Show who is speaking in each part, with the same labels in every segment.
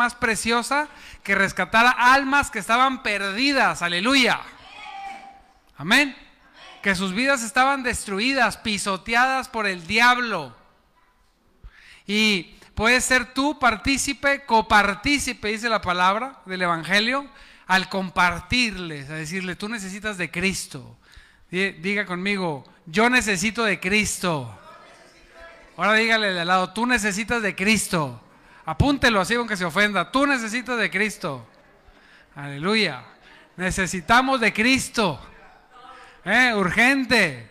Speaker 1: más preciosa que rescatar almas que estaban perdidas. Aleluya. Amén. Que sus vidas estaban destruidas, pisoteadas por el diablo. Y puedes ser tú partícipe, copartícipe, dice la palabra del Evangelio, al compartirles, a decirle, tú necesitas de Cristo. Diga conmigo, yo necesito de Cristo. Ahora dígale de al lado, tú necesitas de Cristo. Apúntelo así aunque se ofenda. Tú necesitas de Cristo. Aleluya. Necesitamos de Cristo. Eh, urgente.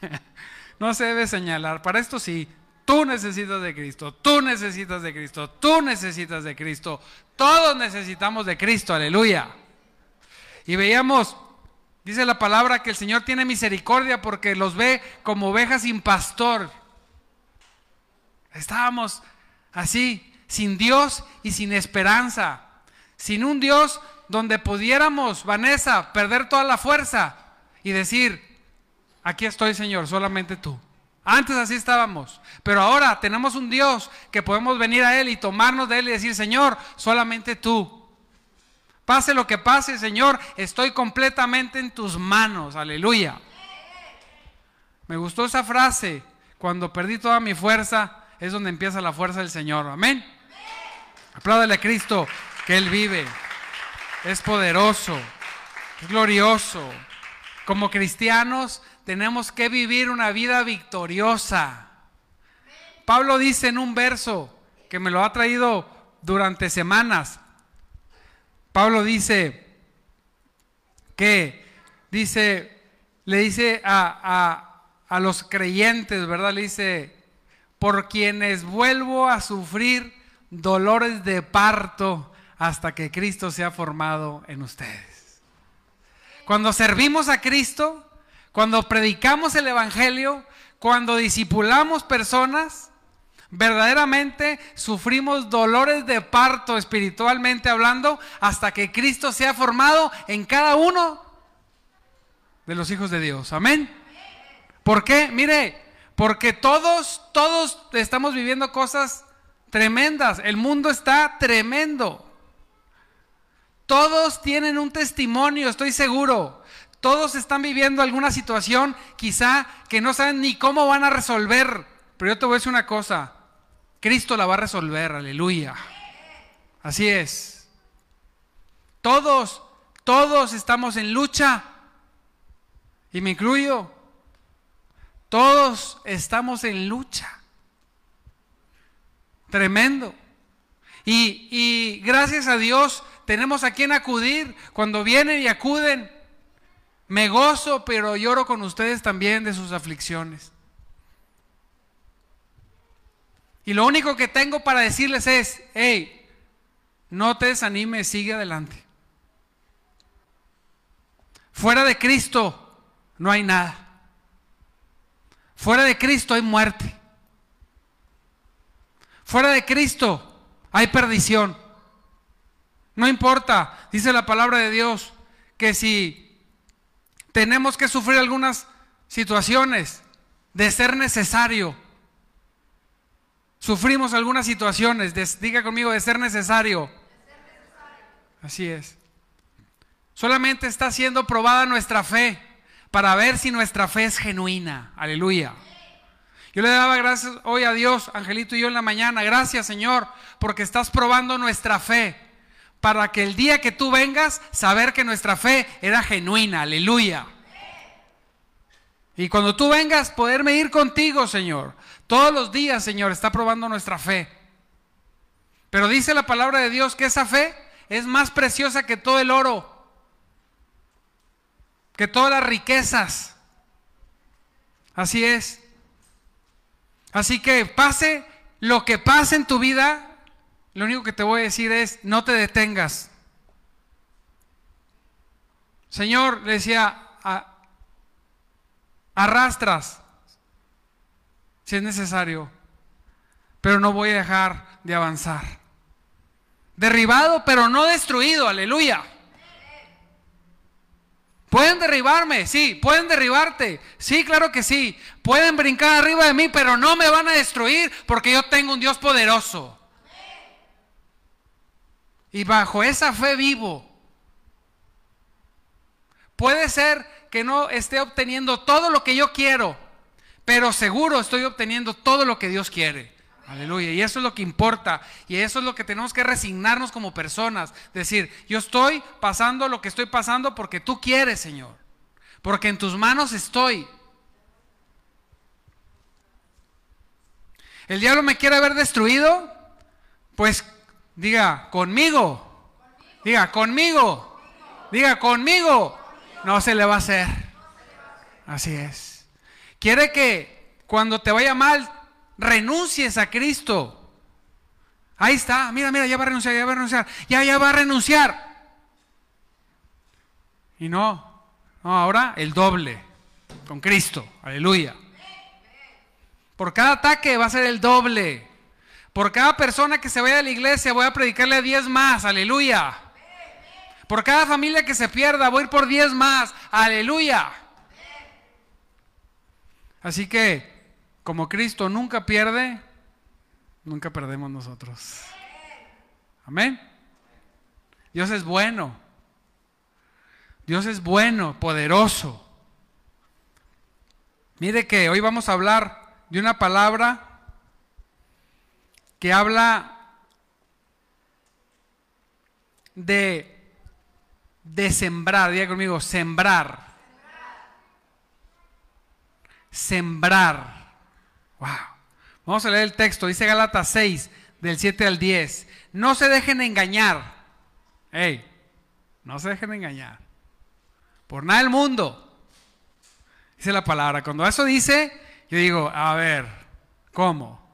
Speaker 1: no se debe señalar. Para esto sí. Tú necesitas de Cristo, tú necesitas de Cristo, tú necesitas de Cristo, todos necesitamos de Cristo, aleluya. Y veíamos, dice la palabra, que el Señor tiene misericordia porque los ve como ovejas sin pastor. Estábamos así, sin Dios y sin esperanza, sin un Dios donde pudiéramos, Vanessa, perder toda la fuerza y decir, aquí estoy Señor, solamente tú. Antes así estábamos, pero ahora tenemos un Dios que podemos venir a Él y tomarnos de Él y decir, Señor, solamente tú. Pase lo que pase, Señor, estoy completamente en tus manos. Aleluya. Me gustó esa frase. Cuando perdí toda mi fuerza, es donde empieza la fuerza del Señor. Amén. Apláudale a Cristo que Él vive. Es poderoso. Es glorioso. Como cristianos tenemos que vivir una vida victoriosa. Pablo dice en un verso que me lo ha traído durante semanas. Pablo dice que dice, le dice a, a, a los creyentes, ¿verdad? Le dice, por quienes vuelvo a sufrir dolores de parto hasta que Cristo sea formado en ustedes. Cuando servimos a Cristo, cuando predicamos el Evangelio, cuando discipulamos personas, verdaderamente sufrimos dolores de parto espiritualmente hablando hasta que Cristo sea formado en cada uno de los hijos de Dios. Amén. ¿Por qué? Mire, porque todos, todos estamos viviendo cosas tremendas. El mundo está tremendo. Todos tienen un testimonio, estoy seguro. Todos están viviendo alguna situación quizá que no saben ni cómo van a resolver. Pero yo te voy a decir una cosa. Cristo la va a resolver, aleluya. Así es. Todos, todos estamos en lucha. Y me incluyo. Todos estamos en lucha. Tremendo. Y, y, gracias a Dios tenemos a quien acudir cuando vienen y acuden. Me gozo, pero lloro con ustedes también de sus aflicciones. Y lo único que tengo para decirles es, hey, no te desanimes, sigue adelante. Fuera de Cristo no hay nada. Fuera de Cristo hay muerte. Fuera de Cristo hay perdición. No importa, dice la palabra de Dios, que si tenemos que sufrir algunas situaciones de ser necesario. Sufrimos algunas situaciones, diga conmigo, de ser necesario. Así es. Solamente está siendo probada nuestra fe para ver si nuestra fe es genuina. Aleluya. Yo le daba gracias hoy a Dios, Angelito y yo en la mañana. Gracias Señor, porque estás probando nuestra fe para que el día que tú vengas, saber que nuestra fe era genuina, aleluya. Y cuando tú vengas, poderme ir contigo, Señor. Todos los días, Señor, está probando nuestra fe. Pero dice la palabra de Dios que esa fe es más preciosa que todo el oro, que todas las riquezas. Así es. Así que pase lo que pase en tu vida, lo único que te voy a decir es, no te detengas. Señor, le decía, arrastras si es necesario, pero no voy a dejar de avanzar. Derribado, pero no destruido, aleluya. Pueden derribarme, sí, pueden derribarte, sí, claro que sí. Pueden brincar arriba de mí, pero no me van a destruir porque yo tengo un Dios poderoso. Y bajo esa fe vivo. Puede ser que no esté obteniendo todo lo que yo quiero, pero seguro estoy obteniendo todo lo que Dios quiere. Aleluya. Y eso es lo que importa. Y eso es lo que tenemos que resignarnos como personas. Decir, yo estoy pasando lo que estoy pasando porque tú quieres, Señor. Porque en tus manos estoy. ¿El diablo me quiere ver destruido? Pues diga, conmigo. Diga, conmigo. Diga, conmigo. No se le va a hacer. Así es. Quiere que cuando te vaya mal, renuncies a Cristo. Ahí está, mira, mira, ya va a renunciar, ya va a renunciar, ya, ya va a renunciar. Y no, no, ahora el doble, con Cristo, aleluya. Por cada ataque va a ser el doble. Por cada persona que se vaya a la iglesia voy a predicarle a 10 más, aleluya. Por cada familia que se pierda voy a ir por 10 más, aleluya. Así que como Cristo nunca pierde, nunca perdemos nosotros. Amén. Dios es bueno. Dios es bueno, poderoso. Mire que hoy vamos a hablar de una palabra que habla de, sembrar. Diga conmigo, sembrar. Sembrar. Vamos a leer el texto. Dice Gálatas 6, del 7 al 10. No se dejen engañar. Hey, no se dejen engañar. Por nada del mundo. Dice la palabra. Cuando eso dice, yo digo, a ver, ¿cómo?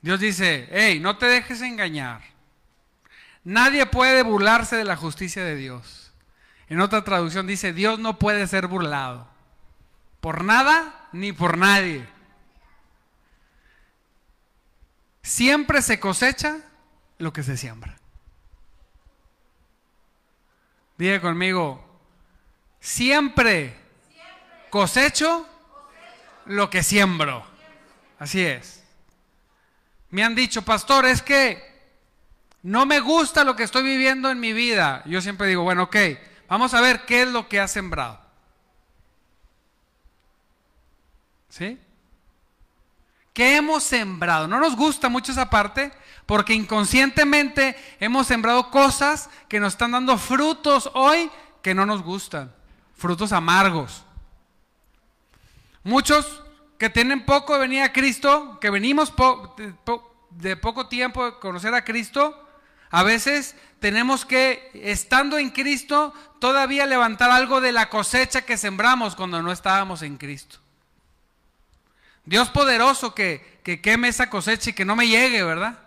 Speaker 1: Dios dice, hey, no te dejes engañar. Nadie puede burlarse de la justicia de Dios. En otra traducción dice, Dios no puede ser burlado. Por nada ni por nadie. Siempre se cosecha lo que se siembra. Diga conmigo, siempre cosecho lo que siembro. Así es. Me han dicho, pastor, es que no me gusta lo que estoy viviendo en mi vida. Yo siempre digo, bueno, ok, vamos a ver qué es lo que ha sembrado. ¿Sí? ¿Qué hemos sembrado? No nos gusta mucho esa parte porque inconscientemente hemos sembrado cosas que nos están dando frutos hoy que no nos gustan, frutos amargos. Muchos que tienen poco de venir a Cristo, que venimos de poco tiempo de conocer a Cristo, a veces tenemos que, estando en Cristo, todavía levantar algo de la cosecha que sembramos cuando no estábamos en Cristo. Dios poderoso que, queme esa cosecha y que no me llegue, ¿verdad?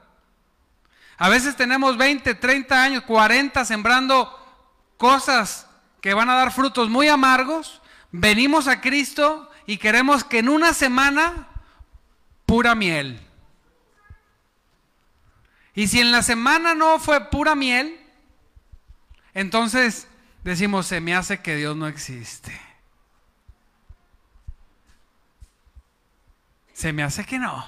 Speaker 1: A veces tenemos 20, 30 años, 40 sembrando cosas que van a dar frutos muy amargos. Venimos a Cristo y queremos que en una semana pura miel. Y si en la semana no fue pura miel, entonces decimos, se me hace que Dios no existe. Se me hace que no.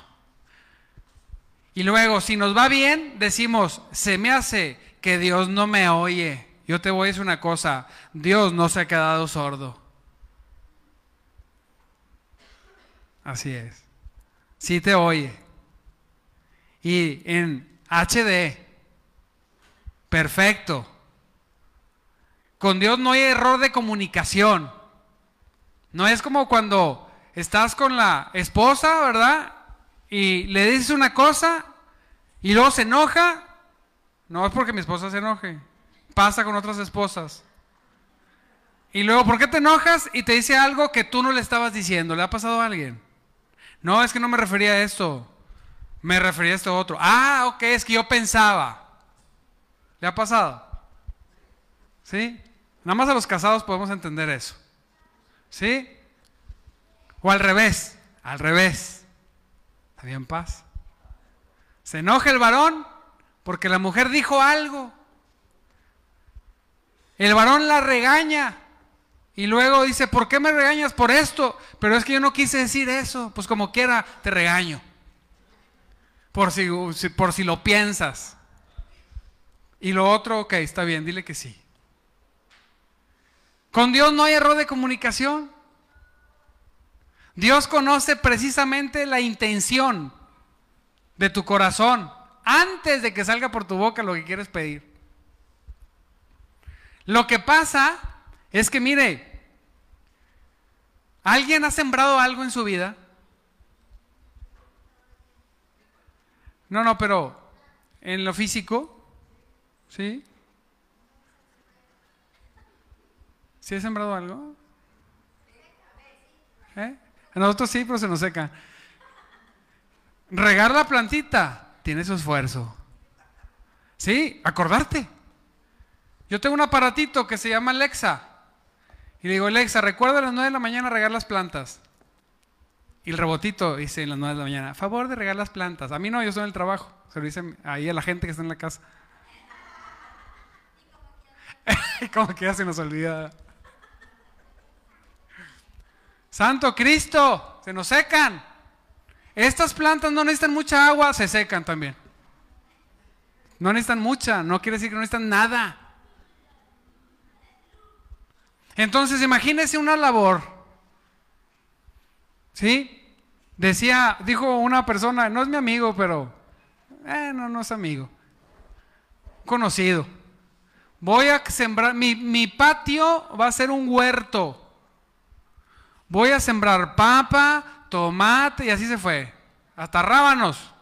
Speaker 1: Y luego, si nos va bien, decimos, se me hace que Dios no me oye. Yo te voy a decir una cosa, Dios no se ha quedado sordo. Así es. Sí te oye. Y en HD, perfecto. Con Dios no hay error de comunicación. No es como cuando estás con la esposa, ¿verdad? Y le dices una cosa y luego se enoja. No es porque mi esposa se enoje. Pasa con otras esposas. Y luego, ¿por qué te enojas? Y te dice algo que tú no le estabas diciendo. ¿Le ha pasado a alguien? No, es que no me refería a esto. Me refería a esto otro. Ah, ok, es que yo pensaba. ¿Le ha pasado? ¿Sí? Nada más a los casados podemos entender eso. ¿Sí? O al revés, al revés. ¿Está en paz? Se enoja el varón porque la mujer dijo algo. El varón la regaña y luego dice, ¿por qué me regañas por esto? Pero es que yo no quise decir eso. Pues como quiera, te regaño. Por si, por si lo piensas. Y lo otro, ok, está bien, dile que sí. Con Dios no hay error de comunicación. Dios conoce precisamente la intención de tu corazón antes de que salga por tu boca lo que quieres pedir. Lo que pasa es que, mire, ¿alguien ha sembrado algo en su vida? No, no, pero en lo físico, ¿sí? ¿Sí ha sembrado algo? ¿Eh? A nosotros sí, pero se nos seca. Regar la plantita tiene su esfuerzo. Sí, acordarte. Yo tengo un aparatito que se llama Alexa. Y le digo, Alexa, recuerda a las 9 de la mañana regar las plantas. Y el robotito dice en las 9 de la mañana, favor de regar las plantas. A mí no, yo estoy en el trabajo. Se lo dicen ahí a la gente que está en la casa. Como que ya se nos olvida. Santo Cristo, se nos secan. Estas plantas no necesitan mucha agua, se secan también. No necesitan mucha, no quiere decir que no necesitan nada. Entonces, imagínese una labor. ¿Sí? Decía, dijo una persona, no es mi amigo, pero, eh, no, no es amigo. Conocido. Voy a sembrar, mi, mi patio va a ser un huerto. Voy a sembrar papa, tomate, y así se fue. Hasta rábanos.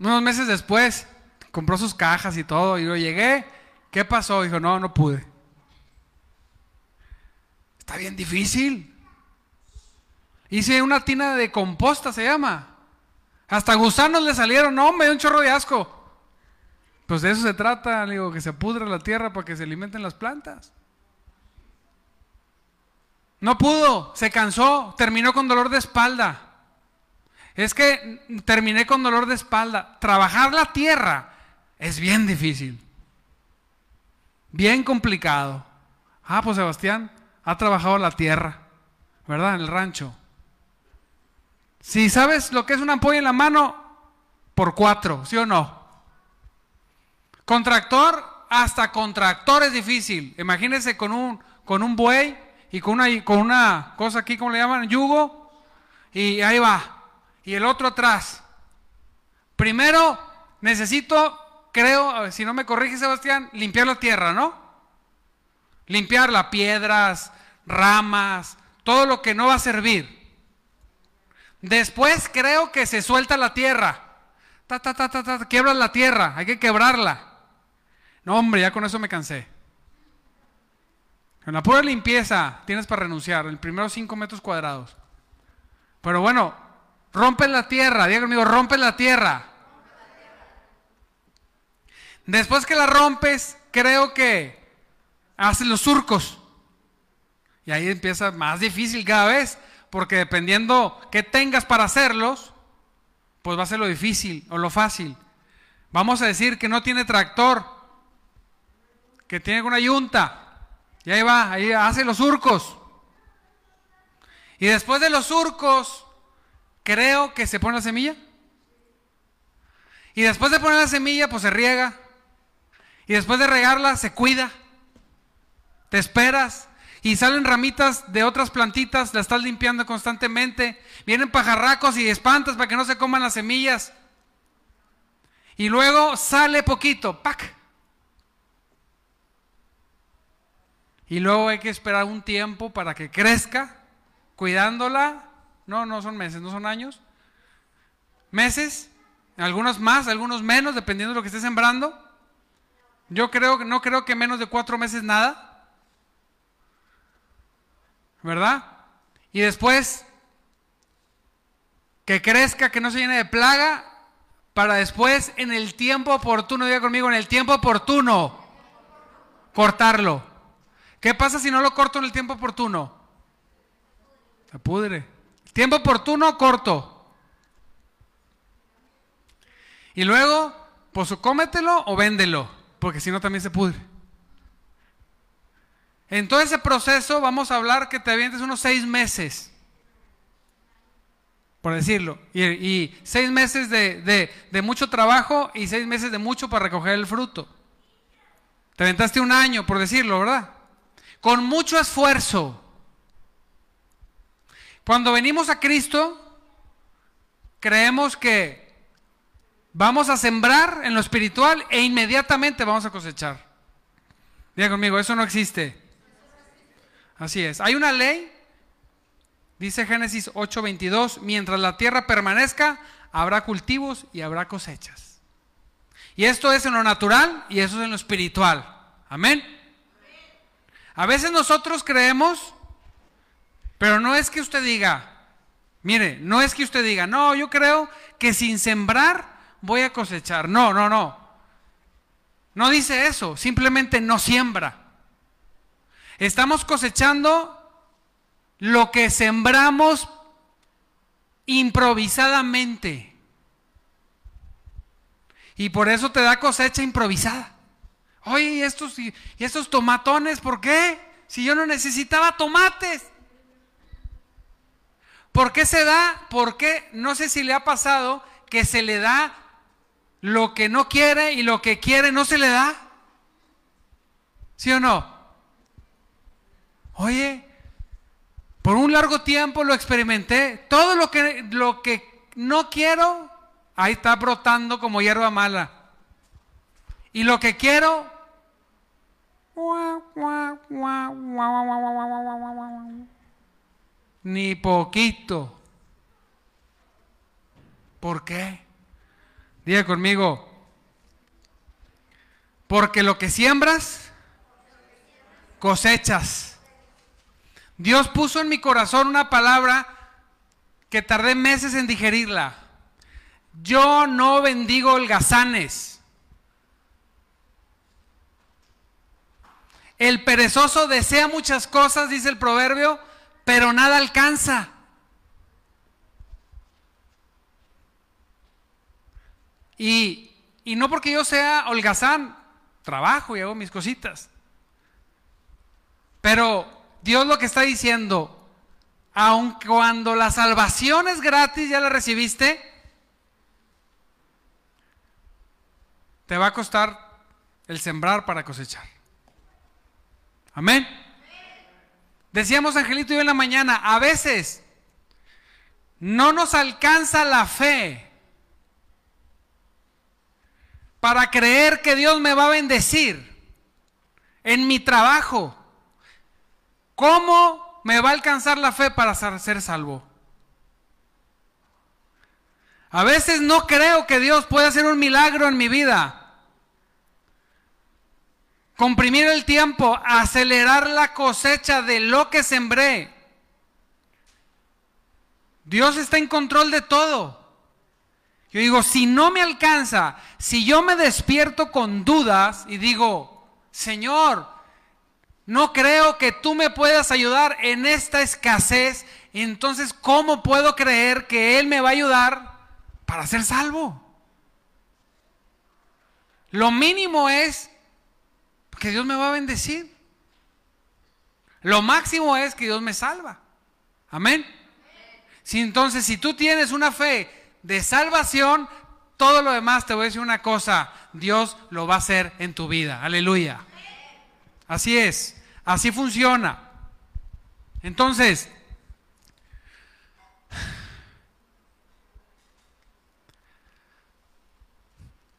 Speaker 1: Unos meses después, compró sus cajas y todo, y yo llegué, ¿Qué pasó? Dijo, no, no pude. Está bien difícil. Hice una tina de composta, se llama. Hasta gusanos le salieron, no, me dio un chorro de asco. Pues de eso se trata, digo, que se pudra la tierra para que se alimenten las plantas. No pudo, se cansó, terminó con dolor de espalda. Es que terminé con dolor de espalda. Trabajar la tierra es bien difícil. Bien complicado. Ah, pues Sebastián ha trabajado la tierra, ¿verdad? En el rancho. Si sabes lo que es una ampolla en la mano, por cuatro, ¿sí o no? Contractor, hasta contractor es difícil. Imagínese con un, con un buey y con una, con una cosa aquí, ¿cómo le llaman? Yugo. Y ahí va. Y el otro atrás. Primero necesito creo, si no me corrige Sebastián, limpiar la tierra, ¿no? Limpiar las piedras, ramas, todo lo que no va a servir. Después creo que se suelta la tierra. Ta, ta, ta, ta, ta, quiebras la tierra, hay que quebrarla. No, hombre, ya con eso me cansé. En la pura limpieza tienes para renunciar, en los primeros cinco metros cuadrados. Pero bueno, rompe la tierra, diga conmigo, rompe la tierra. Después que la rompes, creo que haces los surcos. Y ahí empieza más difícil cada vez, porque dependiendo qué tengas para hacerlos, pues va a ser lo difícil o lo fácil. Vamos a decir que no tiene tractor, que tiene una yunta. Y ahí va, ahí hace los surcos. Y después de los surcos, creo que se pone la semilla. Y después de poner la semilla, pues se riega. Y después de regarla, se cuida. Te esperas. Y salen ramitas de otras plantitas, la estás limpiando constantemente. Vienen pajarracos y espantas para que no se coman las semillas. Y luego sale poquito, ¡pac! Y luego hay que esperar un tiempo para que crezca, cuidándola. No, no son meses, no son años. Meses, algunos más, algunos menos, dependiendo de lo que esté sembrando. Yo creo, no creo que menos de cuatro meses nada. ¿Verdad? Y después que crezca, que no se llene de plaga, para después en el tiempo oportuno, diga conmigo, en el tiempo oportuno, cortarlo. ¿Qué pasa si no lo corto en el tiempo oportuno? Se pudre. Tiempo oportuno, corto. Y luego, pues cómetelo o véndelo porque si no también se pudre. En todo ese proceso vamos a hablar que te avientes unos seis meses. por decirlo. Y, seis meses de, de, mucho trabajo y seis meses de mucho para recoger el fruto. Te aventaste un año, por decirlo, ¿verdad? Con mucho esfuerzo. Cuando venimos a Cristo, creemos que vamos a sembrar en lo espiritual e inmediatamente vamos a cosechar. Diga conmigo, eso no existe. Así es. Hay una ley Dice Génesis 8:22, mientras la tierra permanezca, habrá cultivos y habrá cosechas. Y esto es en lo natural y eso es en lo espiritual. Amén. A veces nosotros creemos, pero no es que usted diga, mire, no es que usted diga, no, yo creo que sin sembrar voy a cosechar. No, no, no. No dice eso, simplemente no siembra. Estamos cosechando lo que sembramos improvisadamente. Y por eso te da cosecha improvisada. Oye, ¿y estos, y estos tomatones por qué? Si yo no necesitaba tomates. ¿Por qué se da? ¿Por qué? No sé si le ha pasado que se le da lo que no quiere y lo que quiere no se le da. ¿Sí o no? Oye, por un largo tiempo lo experimenté. Todo lo que, lo que no quiero, ahí está brotando como hierba mala. Y lo que quiero, ni poquito. ¿Por qué? Diga conmigo, porque lo que siembras, cosechas. Dios puso en mi corazón una palabra que tardé meses en digerirla. Yo no bendigo holgazanes. El perezoso desea muchas cosas, dice el proverbio, pero nada alcanza. Y, y no porque yo sea holgazán, trabajo y hago mis cositas. Pero Dios lo que está diciendo, aun cuando la salvación es gratis, ya la recibiste, te va a costar el sembrar para cosechar. Amén. Decíamos Angelito y yo en la mañana, a veces no nos alcanza la fe para creer que Dios me va a bendecir en mi trabajo, ¿Cómo me va a alcanzar la fe para ser salvo? A veces no creo que Dios pueda hacer un milagro en mi vida. Comprimir el tiempo, acelerar la cosecha de lo que sembré. Dios está en control de todo. Yo digo, si no me alcanza, si yo me despierto con dudas y digo, Señor, no creo que tú me puedas ayudar en esta escasez. Entonces, ¿cómo puedo creer que Él me va a ayudar para ser salvo? Lo mínimo es que Dios me va a bendecir. Lo máximo es que Dios me salva. Amén. Si entonces, si tú tienes una fe de salvación, todo lo demás te voy a decir una cosa, Dios lo va a hacer en tu vida. Aleluya. Así es. Así funciona. Entonces,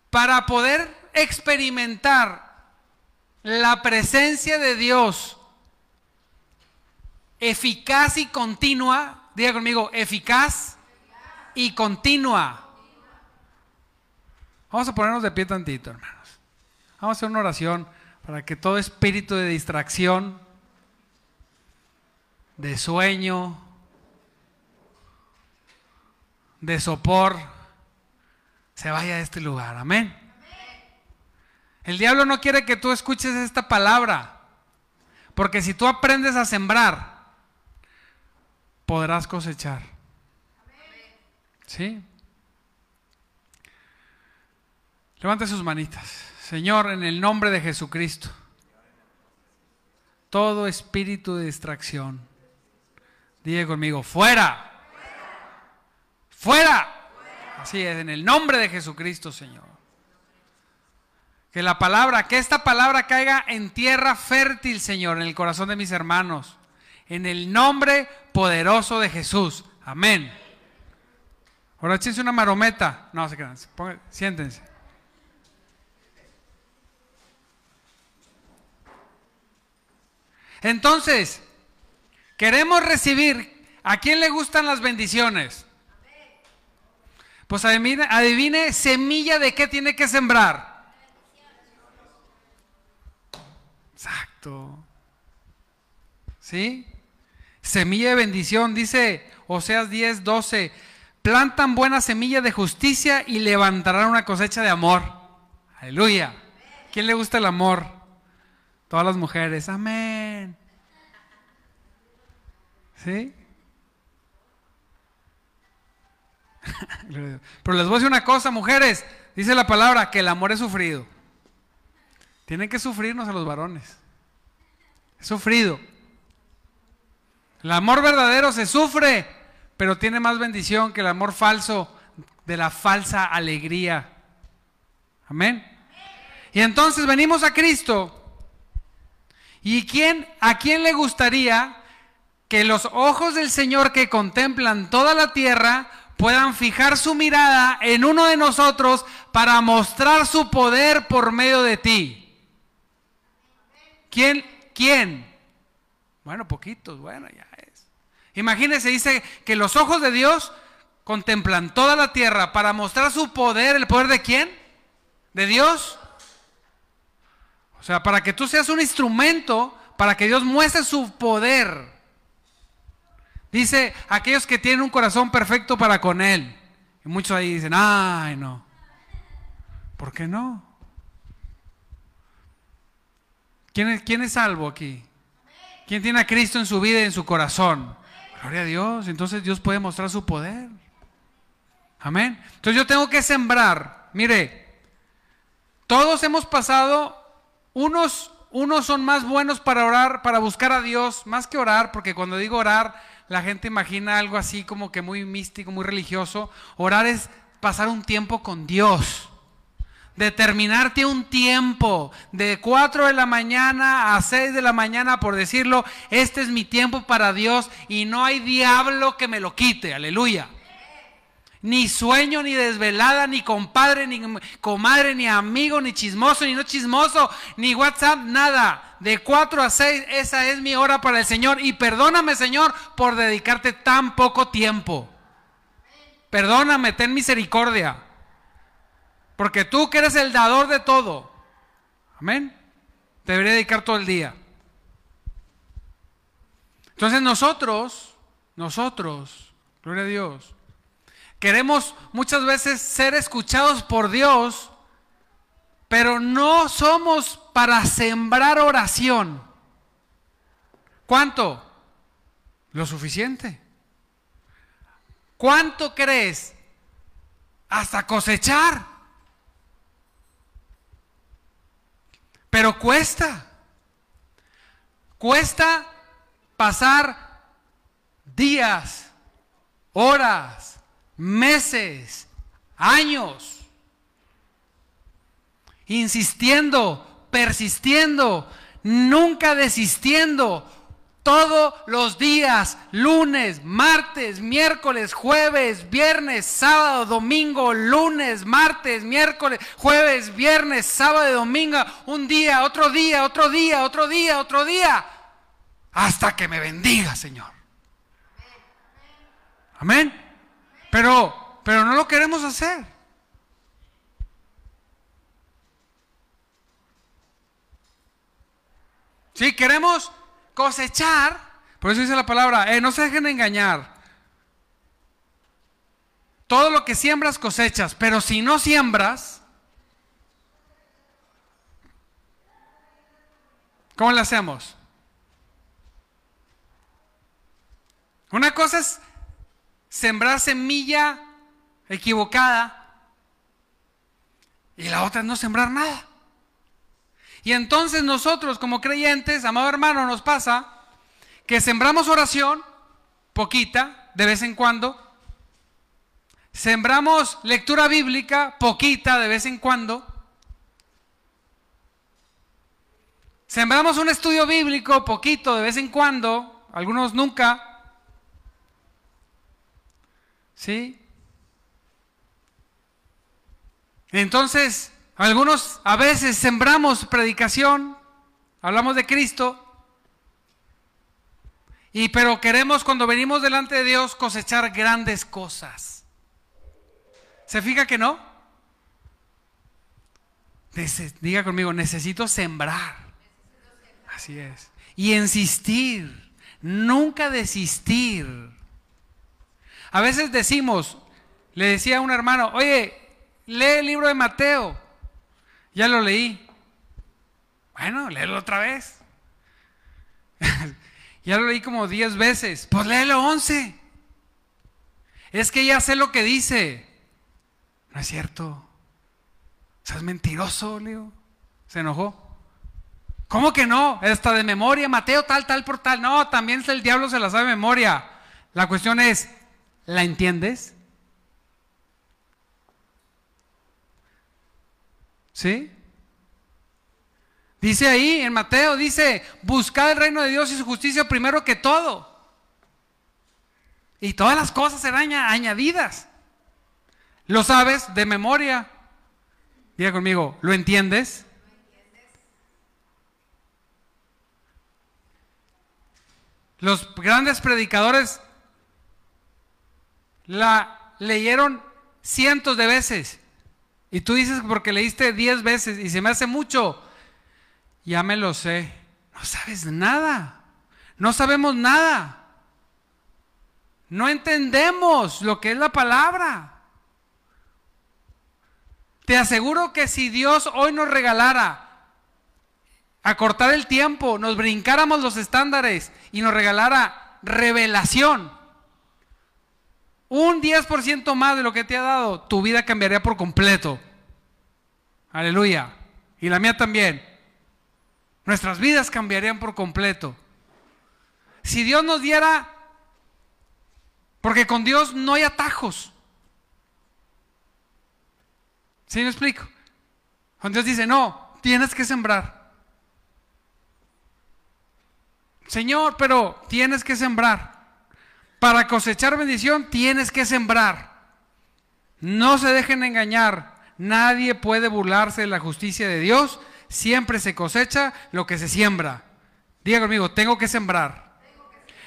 Speaker 1: para poder experimentar la presencia de Dios eficaz y continua, diga conmigo, eficaz y continua. Vamos a ponernos de pie tantito, hermanos. Vamos a hacer una oración para que todo espíritu de distracción, de sueño, de sopor, se vaya de este lugar. Amén. El diablo no quiere que tú escuches esta palabra, porque si tú aprendes a sembrar, podrás cosechar. ¿Sí? Levante sus manitas. Señor, en el nombre de Jesucristo, todo espíritu de distracción, diga conmigo, fuera, Fuera. Así es, en el nombre de Jesucristo, Señor. Que la palabra, que esta palabra caiga en tierra fértil, Señor, en el corazón de mis hermanos. En el nombre poderoso de Jesús. Amén. Ahora échense una marometa. No, se quedan. Siéntense. Entonces, queremos recibir. ¿A quién le gustan las bendiciones? Pues adivine, adivine semilla de qué tiene que sembrar. ¿Sí? Semilla de bendición, dice Oseas 10, 12. Plantan buena semilla de justicia y levantarán una cosecha de amor. Aleluya. ¿Quién le gusta el amor? Todas las mujeres. Amén. ¿Sí? Pero les voy a decir una cosa, mujeres. Dice la palabra que el amor es sufrido. Tienen que sufrirnos a los varones. Es sufrido. El amor verdadero se sufre, pero tiene más bendición que el amor falso de la falsa alegría. Amén. Y entonces venimos a Cristo. ¿Y quién, a quién le gustaría que los ojos del Señor que contemplan toda la tierra puedan fijar su mirada en uno de nosotros para mostrar su poder por medio de ti. ¿Quién? ¿Quién? Bueno, poquitos, bueno, ya es. Imagínense, dice que los ojos de Dios contemplan toda la tierra para mostrar su poder, el poder de quién? ¿De Dios? O sea, para que tú seas un instrumento, para que Dios muestre su poder. Dice, aquellos que tienen un corazón perfecto para con Él. Y muchos ahí dicen, ay, no. ¿Por qué no? ¿Quién es, salvo aquí? ¿Quién tiene a Cristo en su vida y en su corazón? Gloria a Dios. Entonces Dios puede mostrar su poder. Amén. Entonces yo tengo que sembrar. Mire, todos hemos pasado, unos, unos son más buenos para orar, para buscar a Dios, más que orar, porque cuando digo orar, la gente imagina algo así como que muy místico, muy religioso. Orar es pasar un tiempo con Dios. Determinarte un tiempo de 4 de la mañana a 6 de la mañana, por decirlo, este es mi tiempo para Dios y no hay diablo que me lo quite. Aleluya. Ni sueño, ni desvelada, ni compadre, ni comadre, ni amigo, ni chismoso, ni no chismoso, ni WhatsApp, nada. De 4 a 6, esa es mi hora para el Señor. Y perdóname, Señor, por dedicarte tan poco tiempo. Perdóname, ten misericordia. Porque tú que eres el dador de todo. Amén. Te debería dedicar todo el día. Entonces nosotros, nosotros, gloria a Dios Queremos muchas veces ser escuchados por Dios, pero no somos para sembrar oración. ¿Cuánto? Lo suficiente. ¿Cuánto crees? Hasta cosechar. Pero cuesta. Cuesta pasar días, horas, meses, años, insistiendo, persistiendo, nunca desistiendo, todos los días, lunes, martes, miércoles, jueves, viernes, sábado, domingo, lunes, martes, miércoles, jueves, viernes, sábado, domingo, un día, otro día, otro día, otro día, otro día, hasta que me bendiga, Señor. Amén. Pero, pero no lo queremos hacer. Si queremos cosechar, por eso dice la palabra, eh, no se dejen engañar. Todo lo que siembras cosechas, pero si no siembras, ¿cómo le hacemos? Una cosa es sembrar semilla equivocada y la otra es no sembrar nada. Y entonces nosotros como creyentes, amado hermano, nos pasa que sembramos oración, poquita, de vez en cuando, Sembramos lectura bíblica, poquita de vez en cuando. Sembramos un estudio bíblico, poquito de vez en cuando, algunos nunca. ¿Sí? Entonces, algunos a veces sembramos predicación, hablamos de Cristo, y pero queremos cuando venimos delante de Dios cosechar grandes cosas. ¿Se fija que no? diga conmigo, necesito sembrar. Así es. Y insistir, nunca desistir. A veces decimos, le decía a un hermano, oye, lee el libro de Mateo. Ya lo leí. Bueno, léelo otra vez. ya lo leí como 10 veces. Pues léelo 11. Es que ya sé lo que dice. No es cierto. ¿Estás mentiroso, Leo? Se enojó. ¿Cómo que no? Está de memoria, Mateo tal, tal por tal. No, también el diablo se la sabe de memoria. La cuestión es, ¿la entiendes? ¿Sí? Dice ahí en Mateo, dice, buscad el reino de Dios y su justicia primero que todo. Y todas las cosas serán añadidas. ¿Lo sabes de memoria? Diga conmigo, ¿lo entiendes? Los grandes predicadores la leyeron cientos de veces. Y tú dices porque leíste diez veces y se me hace mucho. Ya me lo sé. No sabes nada. No sabemos nada. No entendemos lo que es la palabra. Te aseguro que si Dios hoy nos regalara acortar el tiempo, nos brincáramos los estándares y nos regalara revelación, un 10% más de lo que te ha dado, tu vida cambiaría por completo. Aleluya. Y la mía también. Nuestras vidas cambiarían por completo. Si Dios nos diera, porque con Dios no hay atajos. ¿Sí me explico? Cuando Dios dice, no, tienes que sembrar. Señor, pero tienes que sembrar. Para cosechar bendición tienes que sembrar. No se dejen engañar. Nadie puede burlarse de la justicia de Dios. Siempre se cosecha lo que se siembra. Diga conmigo, tengo que sembrar.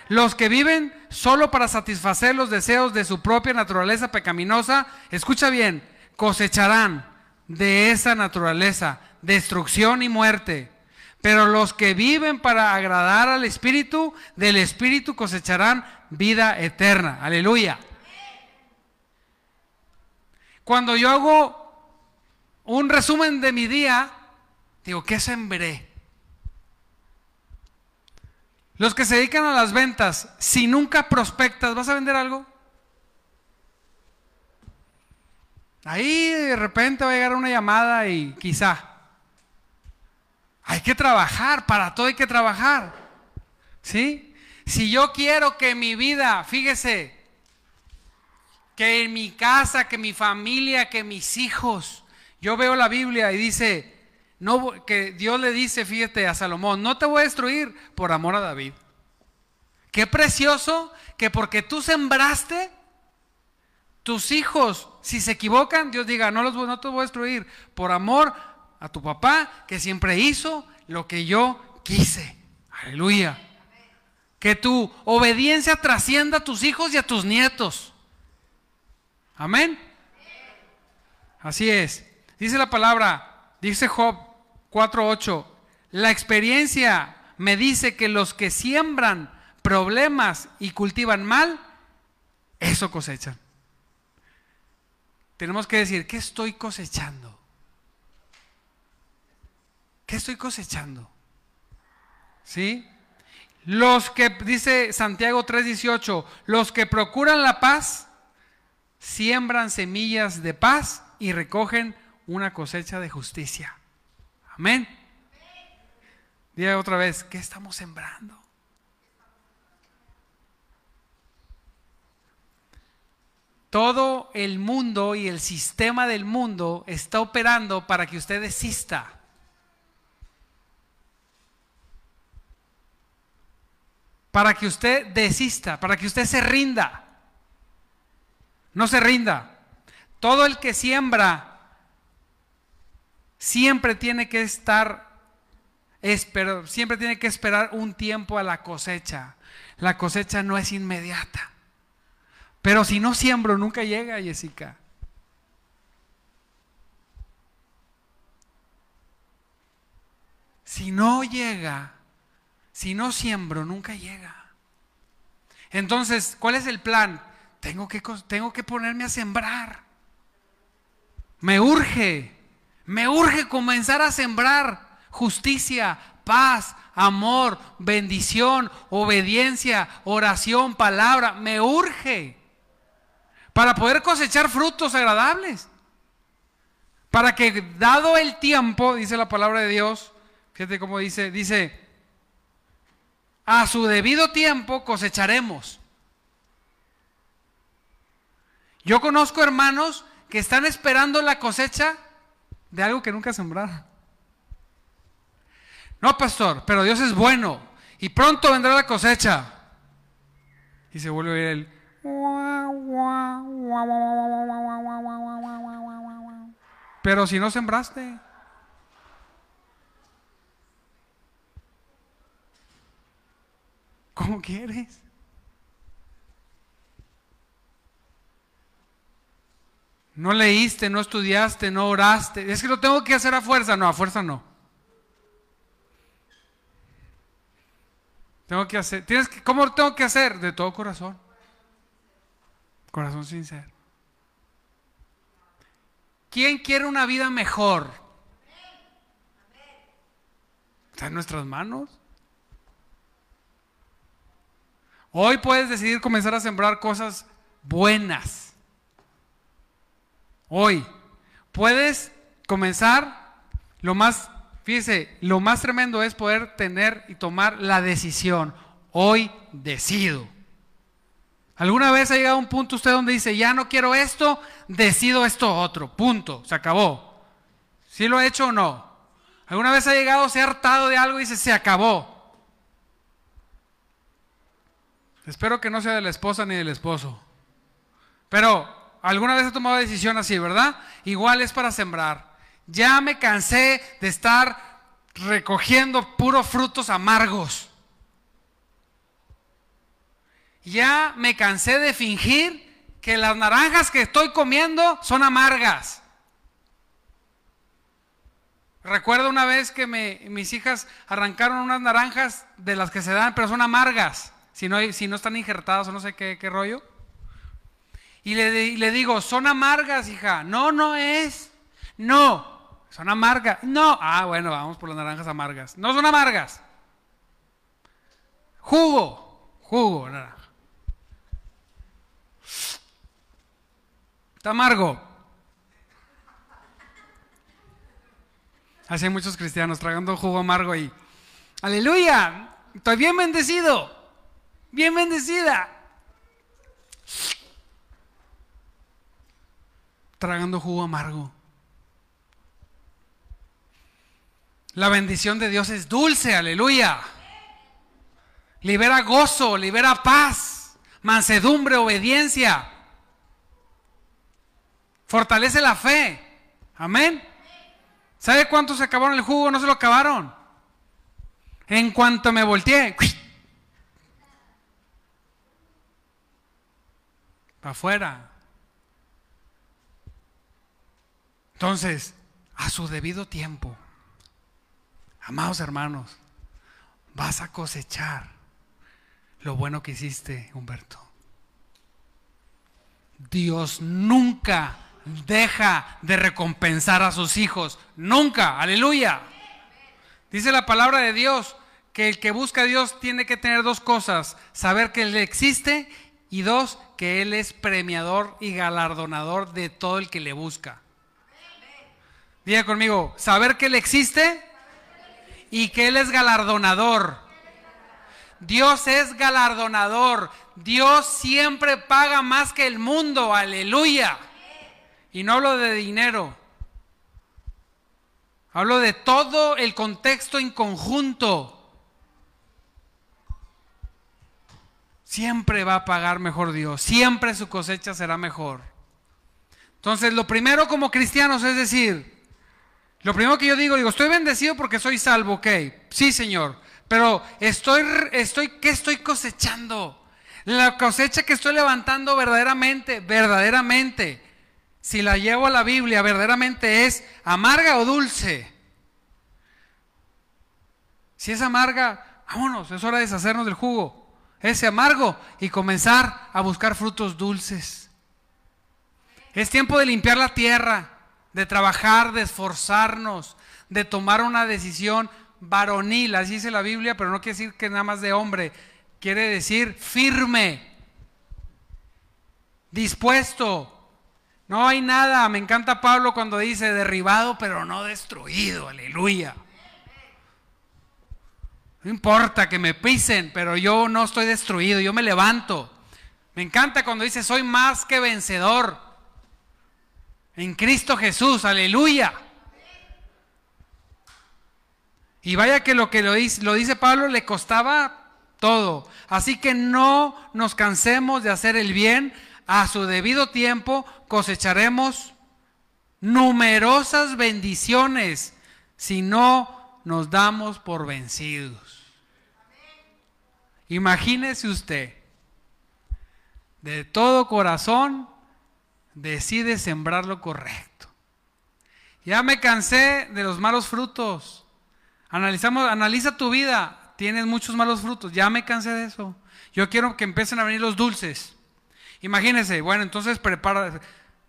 Speaker 1: Los que viven solo para satisfacer los deseos de su propia naturaleza pecaminosa, escucha bien, cosecharán de esa naturaleza destrucción y muerte. Pero los que viven para agradar al Espíritu, del Espíritu cosecharán vida eterna. Aleluya. Cuando yo hago un resumen de mi día, digo, ¿qué sembré? Los que se dedican a las ventas, si nunca prospectas, ¿vas a vender algo? Ahí de repente va a llegar una llamada y quizá. Hay que trabajar, para todo hay que trabajar. ¿Sí? Si yo quiero que mi vida, fíjese, que en mi casa, que mi familia, que mis hijos, yo veo la Biblia y dice, no, que Dios le dice, fíjate a Salomón, no te voy a destruir por amor a David. Qué precioso que porque tú sembraste, tus hijos, si se equivocan, Dios diga, no, los, no te voy a destruir por amor a tu papá que siempre hizo lo que yo quise. Aleluya. Que tu obediencia trascienda a tus hijos y a tus nietos. Amén. Así es. Dice la palabra, dice Job 4.8, la experiencia me dice que los que siembran problemas y cultivan mal, eso cosechan. Tenemos que decir, ¿qué estoy cosechando? ¿Qué estoy cosechando? ¿Sí? Los que, dice Santiago 3:18, los que procuran la paz, siembran semillas de paz y recogen una cosecha de justicia. Amén. Diga otra vez, ¿qué estamos sembrando? todo el mundo y el sistema del mundo está operando para que usted desista. Para que usted desista, para que usted se rinda. No se rinda. Todo el que siembra siempre tiene que estar, siempre tiene que esperar un tiempo a la cosecha. La cosecha no es inmediata. Pero si no siembro, nunca llega, Jessica. Si no llega, si no siembro, nunca llega. Entonces, ¿cuál es el plan? Tengo que, tengo que ponerme a sembrar. Me urge, me urge comenzar a sembrar justicia, paz, amor, bendición, obediencia, oración, palabra. Me urge para poder cosechar frutos agradables. Para que dado el tiempo, dice la palabra de Dios, fíjate cómo dice, dice, a su debido tiempo cosecharemos. Yo conozco hermanos que están esperando la cosecha de algo que nunca sembraron. No, pastor, pero Dios es bueno y pronto vendrá la cosecha. Y se vuelve a oír el pero si no sembraste. ¿Cómo quieres? No leíste, no estudiaste, no oraste. Es que lo tengo que hacer a fuerza. No, a fuerza no. Tengo que hacer. ¿Tienes que, ¿Cómo tengo que hacer? De todo corazón. Corazón sincero. ¿Quién quiere una vida mejor? Está en nuestras manos. Hoy puedes decidir comenzar a sembrar cosas buenas. Hoy puedes comenzar lo más, fíjese, lo más tremendo es poder tener y tomar la decisión. Hoy decido. ¿Alguna vez ha llegado un punto usted donde dice, ya no quiero esto, decido esto otro? Punto, se acabó. ¿Sí lo ha hecho o no? ¿Alguna vez ha llegado, se ha hartado de algo y dice, se acabó? Espero que no sea de la esposa ni del esposo. Pero alguna vez ha tomado decisión así, ¿verdad? Igual es para sembrar. Ya me cansé de estar recogiendo puros frutos amargos. ya me cansé de fingir que las naranjas que estoy comiendo son amargas. Recuerdo una vez que mis hijas arrancaron unas naranjas de las que se dan, pero son amargas, si no, si no están injertadas o no sé qué, rollo. Y le, le digo, son amargas, hija. No, no es. No, son amargas. No. Ah, bueno, vamos por las naranjas amargas. No son amargas. Jugo, jugo, naranja. Está amargo. Así hay muchos cristianos tragando jugo amargo y, aleluya, estoy bien bendecido, bien bendecida. Tragando jugo amargo. La bendición de Dios es dulce, aleluya. Libera gozo, libera paz, mansedumbre, obediencia. Fortalece la fe. Amén. ¿Sabe cuántos se acabaron el jugo? No se lo acabaron. En cuanto me volteé, para afuera. Entonces, a su debido tiempo, amados hermanos, vas a cosechar lo bueno que hiciste, Humberto. Dios nunca deja de recompensar a sus hijos. Nunca, aleluya. Dice la palabra de Dios que el que busca a Dios tiene que tener dos cosas, saber que Él existe y dos, que Él es premiador y galardonador de todo el que le busca. Diga conmigo, saber que Él existe y que Él es galardonador Dios es galardonador. Dios siempre paga más que el mundo. Aleluya. Y no hablo de dinero. Hablo de todo el contexto en conjunto. Siempre va a pagar mejor Dios. Siempre su cosecha será mejor. Entonces, lo primero como cristianos es decir, lo primero que yo digo, digo, estoy bendecido porque soy salvo, ok. Sí, Señor. Pero estoy, estoy, ¿qué estoy cosechando? La cosecha que estoy levantando verdaderamente, verdaderamente, si la llevo a la Biblia, verdaderamente es amarga o dulce. Si es amarga, vámonos, es hora de deshacernos del jugo ese amargo y comenzar a buscar frutos dulces. Es tiempo de limpiar la tierra, de trabajar, de esforzarnos, de tomar una decisión varonil, así dice la Biblia, pero no quiere decir que nada más de hombre, quiere decir firme, dispuesto. No hay nada, me encanta Pablo cuando dice derribado pero no destruido, aleluya. No importa que me pisen, pero yo no estoy destruido, yo me levanto. Me encanta cuando dice, soy más que vencedor. En Cristo Jesús, aleluya. Y vaya que lo que lo dice, lo dice Pablo le costaba todo. Así que no nos cansemos de hacer el bien. A su debido tiempo cosecharemos numerosas bendiciones si no nos damos por vencidos. Imagínese usted, de todo corazón decide sembrar lo correcto. Ya me cansé de los malos frutos. Analizamos, analiza tu vida. Tienes muchos malos frutos. Ya me cansé de eso. Yo quiero que empiecen a venir los dulces. Imagínese, bueno, entonces prepara,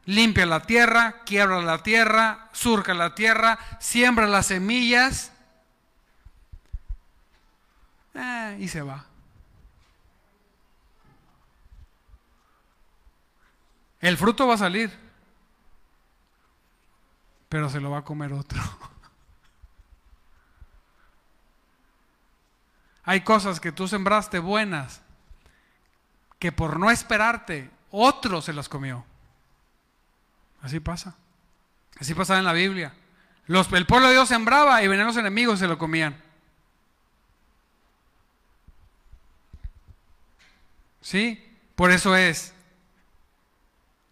Speaker 1: limpia la tierra, quiebra la tierra, surca la tierra, siembra las semillas eh, y se va. El fruto va a salir, pero se lo va a comer otro. Hay cosas que tú sembraste buenas, que por no esperarte, otro se las comió. Así pasa. Así pasa en la Biblia. Los, el pueblo de Dios sembraba y venían los enemigos y se lo comían. ¿Sí? Por eso es,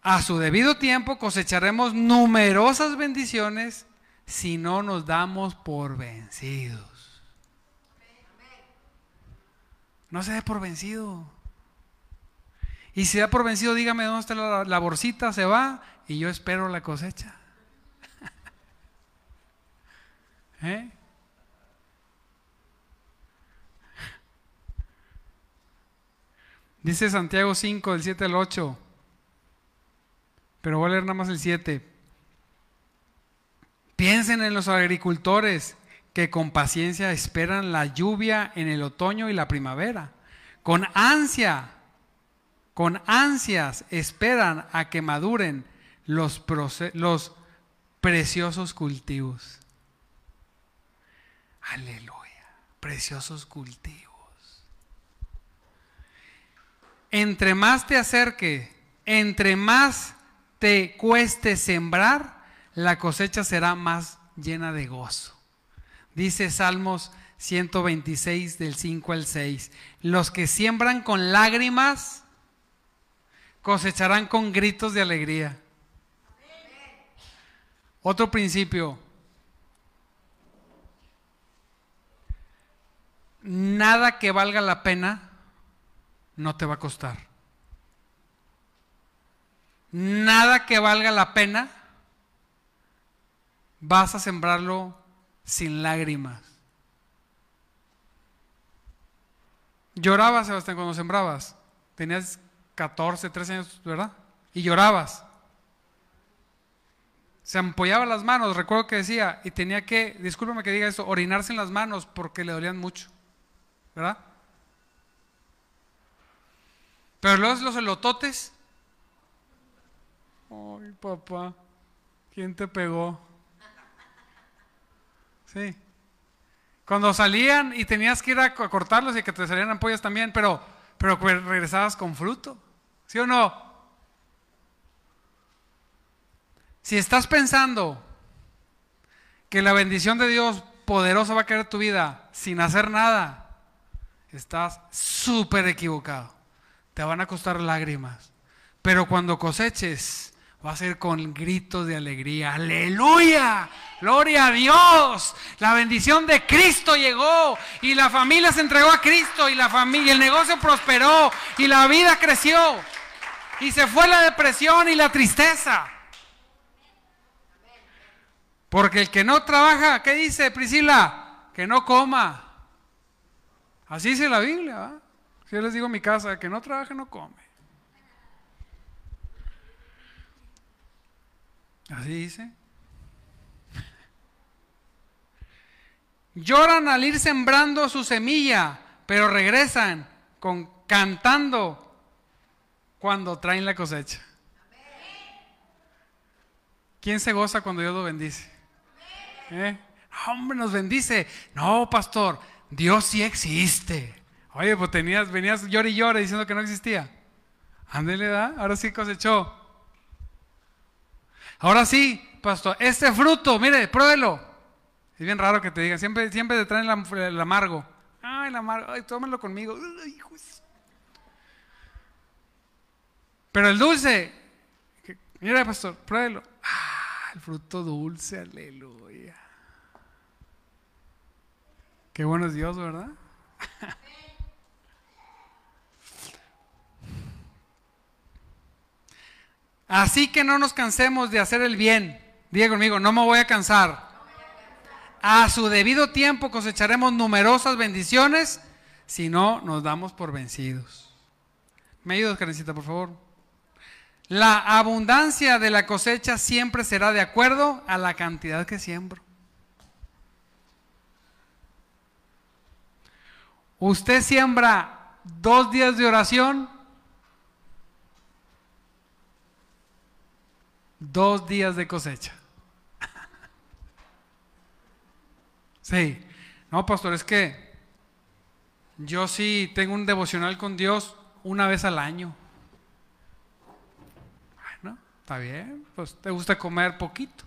Speaker 1: a su debido tiempo cosecharemos numerosas bendiciones si no nos damos por vencidos. No se dé por vencido. Y si da por vencido, dígame dónde está la, bolsita, se va y yo espero la cosecha. ¿Eh? Dice Santiago 5, del 7 al 8. Pero voy a leer nada más el 7. Piensen en los agricultores que con paciencia esperan la lluvia en el otoño y la primavera. Con ansia, con ansias esperan a que maduren los, los preciosos cultivos. Aleluya, preciosos cultivos. Entre más te acerque, entre más te cueste sembrar, la cosecha será más llena de gozo. Dice Salmos 126 del 5 al 6. Los que siembran con lágrimas cosecharán con gritos de alegría. Otro principio. Nada que valga la pena no te va a costar nada que valga la pena, vas a sembrarlo sin lágrimas. Llorabas, Sebastián, cuando sembrabas. Tenías 14, 13 años, ¿verdad? Y llorabas. Se ampollaba las manos, recuerdo que decía, y tenía que, discúlpame que diga eso, orinarse en las manos porque le dolían mucho. ¿Verdad? Pero luego los elototes, Ay, papá, ¿quién te pegó? Sí. Cuando salían y tenías que ir a cortarlos y que te salieran ampollas también, pero, pero regresabas con fruto. ¿Sí o no? Si estás pensando que la bendición de Dios poderosa va a caer tu vida sin hacer nada, estás súper equivocado. Te van a costar lágrimas. Pero cuando coseches, va a ser con gritos de alegría. Aleluya. Gloria a Dios. La bendición de Cristo llegó y la familia se entregó a Cristo y la familia, el negocio prosperó y la vida creció. Y se fue la depresión y la tristeza. Porque el que no trabaja, ¿qué dice Priscila? Que no coma. Así dice la Biblia. Yo les digo mi casa, que no trabaja, no come. Así dice. Lloran al ir sembrando su semilla, pero regresan con cantando cuando traen la cosecha. ¿Quién se goza cuando Dios lo bendice? ¿Eh? Hombre, nos bendice. No, pastor, Dios sí existe. Oye, pues tenías, venías llore y llore diciendo que no existía. Ándele, da, ahora sí cosechó. Ahora sí, pastor, este fruto, mire, pruébelo. Es bien raro que te digan, siempre, siempre te traen el amargo. Ay, el amargo, ay, tómalo conmigo. Pero el dulce, mira, pastor, pruébelo. Ah, el fruto dulce, aleluya. Qué bueno es Dios, ¿verdad? Así que no nos cansemos de hacer el bien. Diga conmigo, no me voy a cansar. A su debido tiempo cosecharemos numerosas bendiciones si no nos damos por vencidos. ¿Me ayudas, Karencita, por favor? La abundancia de la cosecha siempre será de acuerdo a la cantidad que siembro. Usted siembra dos días de oración, dos días de cosecha. Sí, no, pastor, es que yo sí tengo un devocional con Dios una vez al año. Bueno, está bien, pues te gusta comer poquito.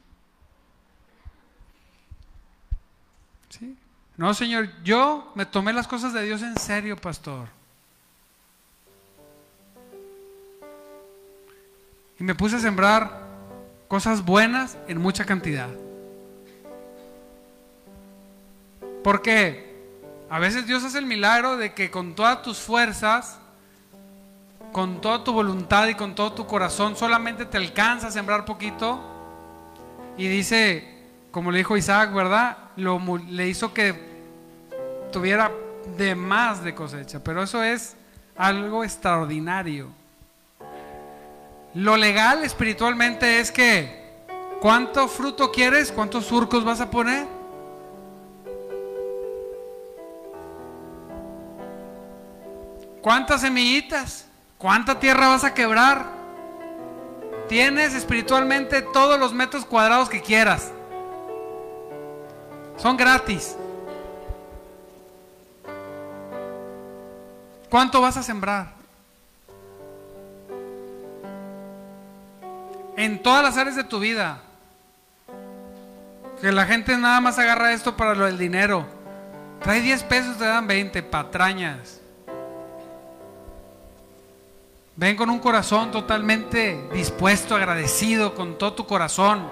Speaker 1: Sí. No, Señor, yo me tomé las cosas de Dios en serio, pastor. Y me puse a sembrar cosas buenas en mucha cantidad. Porque a veces Dios hace el milagro de que con todas tus fuerzas, con toda tu voluntad y con todo tu corazón, solamente te alcanza a sembrar poquito. Y dice, como le dijo Isaac, ¿verdad? Lo, le hizo que tuviera de más de cosecha. Pero eso es algo extraordinario. Lo legal espiritualmente es que, ¿cuánto fruto quieres? ¿Cuántos surcos vas a poner? ¿Cuántas semillitas? ¿Cuánta tierra vas a quebrar? Tienes espiritualmente todos los metros cuadrados que quieras. Son gratis. ¿Cuánto vas a sembrar? En todas las áreas de tu vida. Que la gente nada más agarra esto para lo del dinero. Trae 10 pesos, te dan 20, patrañas. Ven con un corazón totalmente dispuesto, agradecido, con todo tu corazón.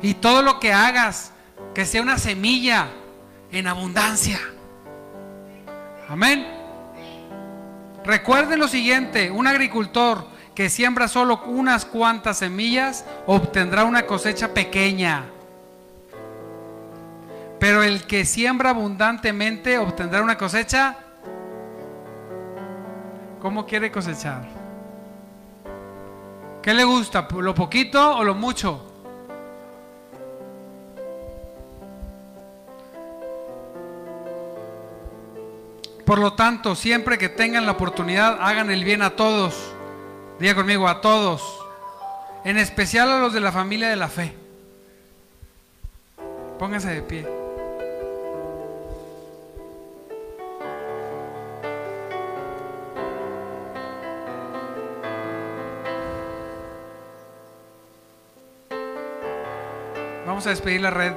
Speaker 1: Y todo lo que hagas, que sea una semilla en abundancia. Amén. Recuerden lo siguiente, un agricultor que siembra solo unas cuantas semillas obtendrá una cosecha pequeña. Pero el que siembra abundantemente obtendrá una cosecha. ¿Cómo quiere cosechar? ¿Qué le gusta? ¿Lo poquito o lo mucho? Por lo tanto, siempre que tengan la oportunidad, hagan el bien a todos Diga conmigo, a todos, en especial a los de la familia de la fe. Pónganse de pie. Vamos a despedir la red.